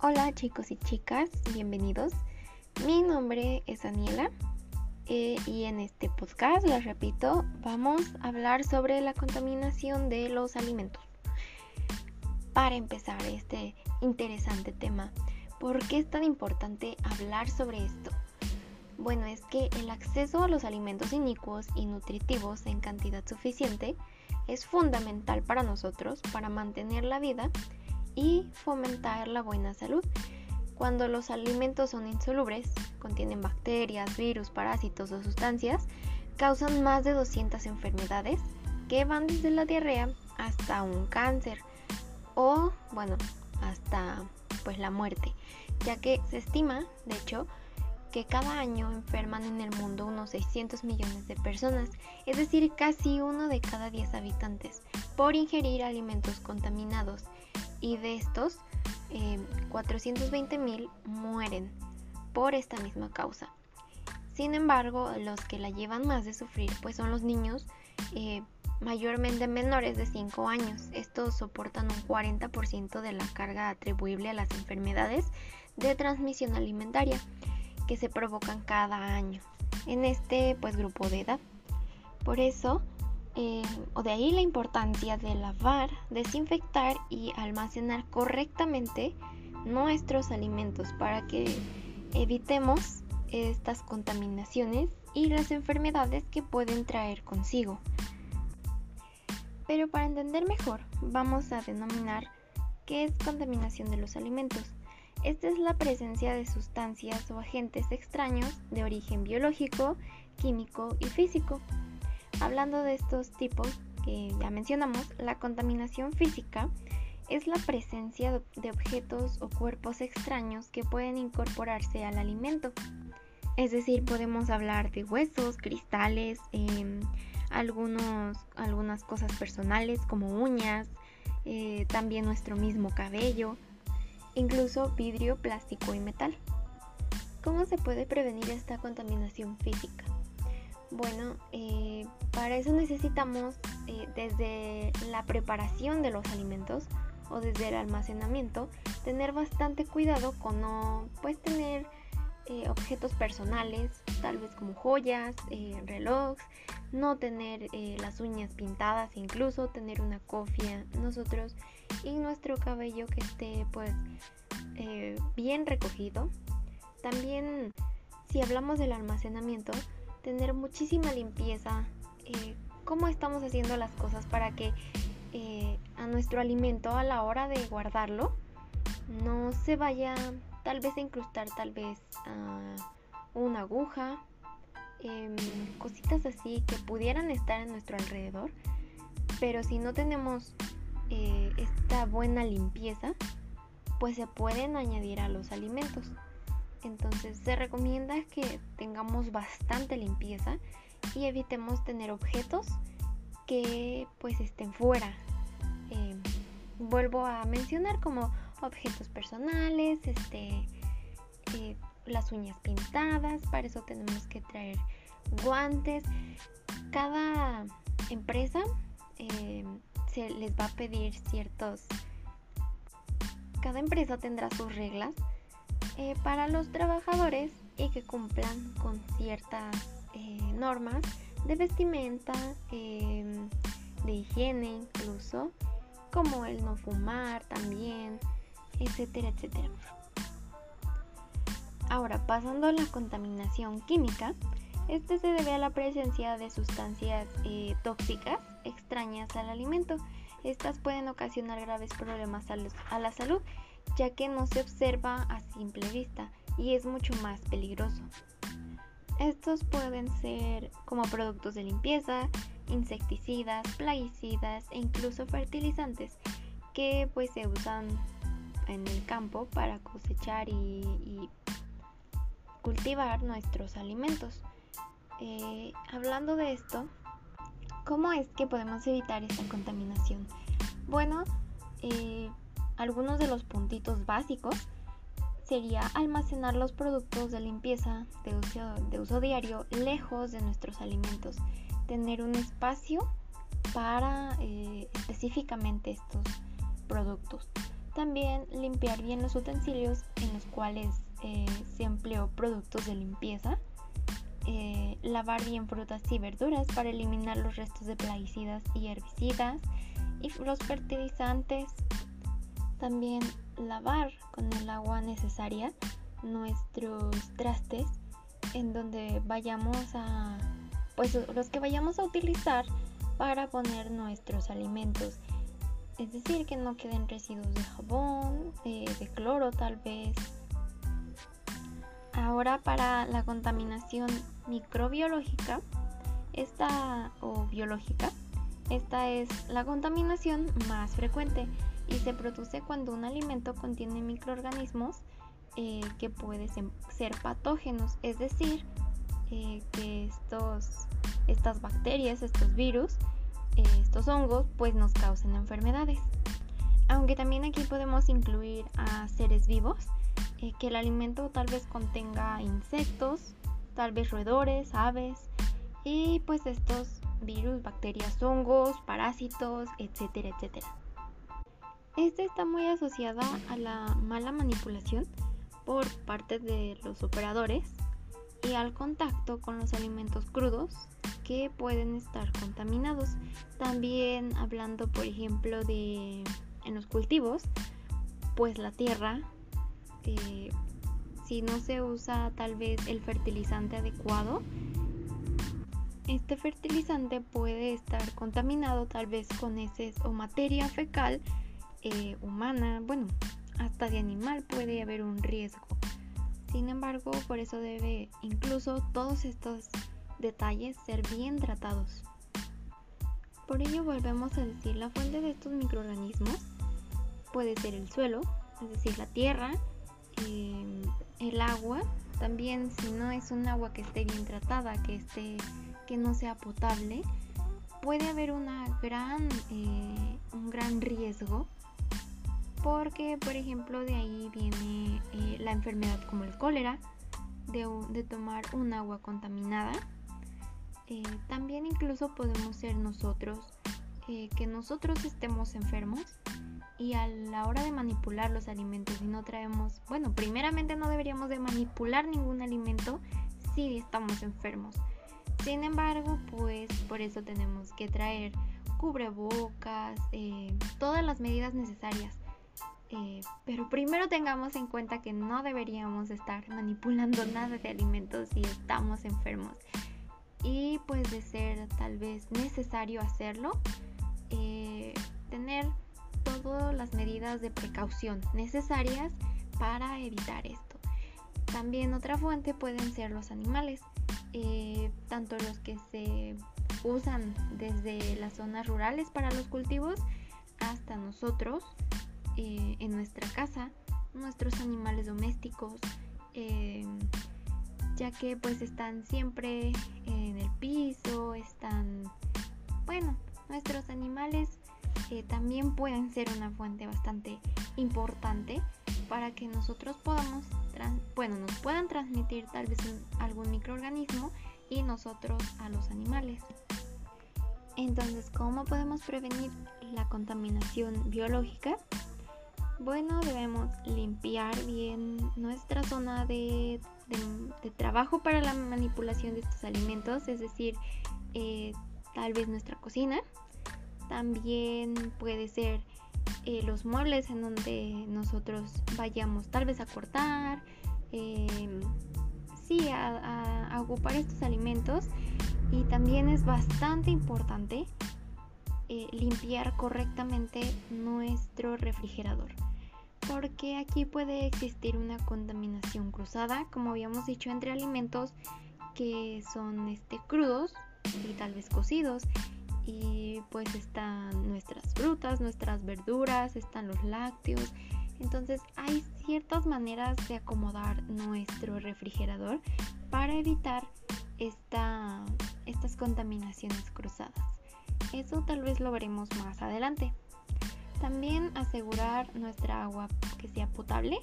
Hola chicos y chicas, bienvenidos. Mi nombre es Daniela eh, y en este podcast, les repito, vamos a hablar sobre la contaminación de los alimentos. Para empezar este interesante tema, ¿por qué es tan importante hablar sobre esto? Bueno, es que el acceso a los alimentos inicuos y nutritivos en cantidad suficiente es fundamental para nosotros para mantener la vida y fomentar la buena salud. Cuando los alimentos son insolubles, contienen bacterias, virus, parásitos o sustancias, causan más de 200 enfermedades que van desde la diarrea hasta un cáncer o, bueno, hasta pues la muerte, ya que se estima, de hecho, que cada año enferman en el mundo unos 600 millones de personas, es decir, casi uno de cada 10 habitantes, por ingerir alimentos contaminados y de estos 420 eh, mil mueren por esta misma causa. Sin embargo, los que la llevan más de sufrir pues son los niños eh, mayormente menores de 5 años. Estos soportan un 40% de la carga atribuible a las enfermedades de transmisión alimentaria que se provocan cada año en este pues grupo de edad. Por eso eh, o de ahí la importancia de lavar, desinfectar y almacenar correctamente nuestros alimentos para que evitemos estas contaminaciones y las enfermedades que pueden traer consigo. Pero para entender mejor, vamos a denominar qué es contaminación de los alimentos. Esta es la presencia de sustancias o agentes extraños de origen biológico, químico y físico Hablando de estos tipos que ya mencionamos, la contaminación física es la presencia de objetos o cuerpos extraños que pueden incorporarse al alimento. Es decir, podemos hablar de huesos, cristales, em, algunos, algunas cosas personales como uñas, eh, también nuestro mismo cabello, incluso vidrio, plástico y metal. ¿Cómo se puede prevenir esta contaminación física? Bueno, eh, para eso necesitamos eh, desde la preparación de los alimentos o desde el almacenamiento tener bastante cuidado con no pues tener eh, objetos personales, tal vez como joyas, relojes, no tener las uñas pintadas, incluso tener una cofia nosotros y nuestro cabello que esté pues bien recogido. También si hablamos del almacenamiento, tener muchísima limpieza, eh, cómo estamos haciendo las cosas para que eh, a nuestro alimento a la hora de guardarlo no se vaya tal vez a incrustar tal vez una aguja, em, cositas así que pudieran estar en nuestro alrededor, pero si no tenemos eh, esta buena limpieza, pues se pueden añadir a los alimentos. Entonces se recomienda que tengamos bastante limpieza y evitemos tener objetos que pues estén fuera. Em, vuelvo a mencionar como objetos personales, este, eh, las uñas pintadas, para eso tenemos que traer guantes. Cada empresa em, se les va a pedir ciertos... Cada empresa tendrá sus reglas eh, para los trabajadores y que cumplan con ciertas eh, normas de vestimenta, em, de higiene incluso, como el no fumar también, etcétera, etcétera. Ahora, pasando a la contaminación química, este se debe a la presencia de sustancias eh, tóxicas extrañas al alimento. Estas pueden ocasionar graves problemas a la salud ya que no se observa a simple vista y es mucho más peligroso. Estos pueden ser como productos de limpieza, insecticidas, plaguicidas e incluso fertilizantes que pues se usan en el campo para cosechar y, cultivar nuestros alimentos. Eh, hablando de esto, ¿cómo es que podemos evitar esta contaminación? Bueno, eh, algunos de los puntitos básicos sería almacenar los productos de limpieza de uso, diario lejos de nuestros alimentos, tener un espacio para eh, específicamente estos productos, También limpiar bien los utensilios en los cuales eh, se empleó productos de limpieza. Eh, lavar bien frutas y verduras para eliminar los restos de plaguicidas y herbicidas y los fertilizantes. También lavar con el agua necesaria nuestros trastes en donde vayamos a pues los que vayamos a utilizar para poner nuestros alimentos. Es decir que no queden residuos de jabón de cloro tal vez. Ahora para la contaminación microbiológica esta o biológica esta es la contaminación más frecuente y se produce cuando un alimento contiene microorganismos eh, que pueden ser patógenos, es decir, eh, que estos, estas bacterias, estos virus, eh, estos hongos, pues nos causen enfermedades. Aunque también aquí podemos incluir a seres vivos, que el alimento tal vez contenga insectos, tal vez roedores, aves, y pues estos virus, bacterias, hongos, parásitos, etcétera, etcétera. Esta está muy asociada a la mala manipulación por parte de los operadores y al contacto con los alimentos crudos que pueden estar contaminados. También hablando, por ejemplo, de en los cultivos, pues la tierra, eh, si no se usa tal vez el fertilizante adecuado, este fertilizante puede estar contaminado tal vez con heces o materia fecal eh, humana, bueno, hasta de animal puede haber un riesgo. Sin embargo, por eso debe incluso todos estos detalles ser bien tratados. Por ello volvemos a decir, la fuente de estos microorganismos puede ser el suelo, es decir, la tierra, em, el agua, también si no es un agua que esté bien tratada, que esté que no sea potable, puede haber una gran, eh, un gran riesgo porque por ejemplo de ahí viene eh, la enfermedad como el cólera, de, tomar un agua contaminada. Eh, también incluso podemos ser nosotros, que nosotros estemos enfermos y a la hora de manipular los alimentos y no traemos, bueno, primeramente no deberíamos de manipular ningún alimento si estamos enfermos. Sin embargo, pues por eso tenemos que traer cubrebocas, todas las medidas necesarias eh, pero primero tengamos en cuenta que no deberíamos estar manipulando nada de alimentos si estamos enfermos. Y pues de ser tal vez necesario hacerlo, eh, tener todas las medidas de precaución necesarias para evitar esto. También otra fuente pueden ser los animales, eh, tanto los que se usan desde las zonas rurales para los cultivos hasta nosotros eh, en nuestra casa, nuestros animales domésticos, eh, ya que pues están siempre en el piso, están, bueno, nuestros animales eh, también pueden ser una fuente bastante importante para que nosotros podamos, bueno, nos puedan transmitir tal vez algún microorganismo y nosotros a los animales. Entonces, ¿cómo podemos prevenir la contaminación biológica? Bueno, debemos limpiar bien nuestra zona de, trabajo para la manipulación de estos alimentos, es decir, eh, tal vez nuestra cocina. También puede ser eh, los muebles en donde nosotros vayamos tal vez a cortar, em, sí, a ocupar estos alimentos. Y también es bastante importante eh, limpiar correctamente nuestro refrigerador porque aquí puede existir una contaminación cruzada, como habíamos dicho, entre alimentos que son este, crudos y tal vez cocidos. Y pues están nuestras frutas, nuestras verduras, están los lácteos. Entonces hay ciertas maneras de acomodar nuestro refrigerador para evitar esta, estas contaminaciones cruzadas. Eso tal vez lo veremos más adelante. También asegurar nuestra agua que sea potable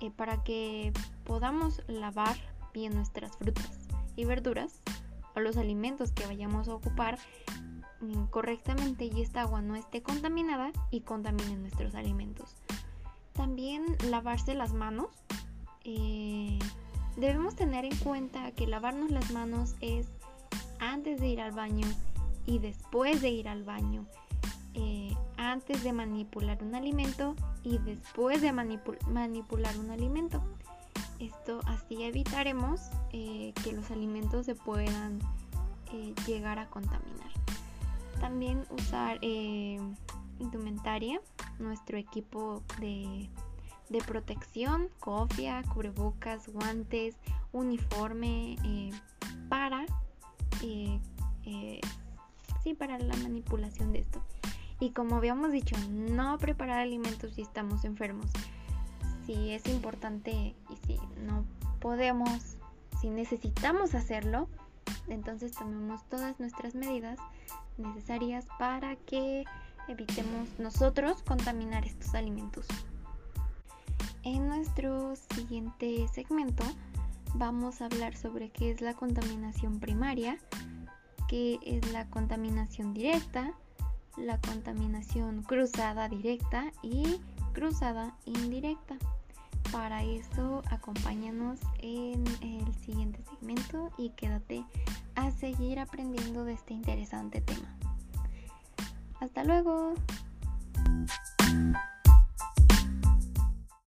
eh, para que podamos lavar bien nuestras frutas y verduras o los alimentos que vayamos a ocupar correctamente y esta agua no esté contaminada y contamine nuestros alimentos. También lavarse las manos. Eh, debemos tener en cuenta que lavarnos las manos es antes de ir al baño y después de ir al baño. Eh, antes de manipular un alimento y después de manipular un alimento. Esto así evitaremos eh, que los alimentos se puedan llegar a contaminar. También usar indumentaria, nuestro equipo de, de protección, cofia, cubrebocas, guantes, uniforme para sí, para la manipulación de esto. Y como habíamos dicho, no preparar alimentos si estamos enfermos. Si es importante y si no podemos, si necesitamos hacerlo, entonces tomemos todas nuestras medidas necesarias para que evitemos nosotros contaminar estos alimentos. En nuestro siguiente segmento vamos a hablar sobre qué es la contaminación primaria, qué es la contaminación directa, la contaminación cruzada directa y cruzada indirecta. Para eso acompáñanos en el siguiente segmento y quédate a seguir aprendiendo de este interesante tema. Hasta luego.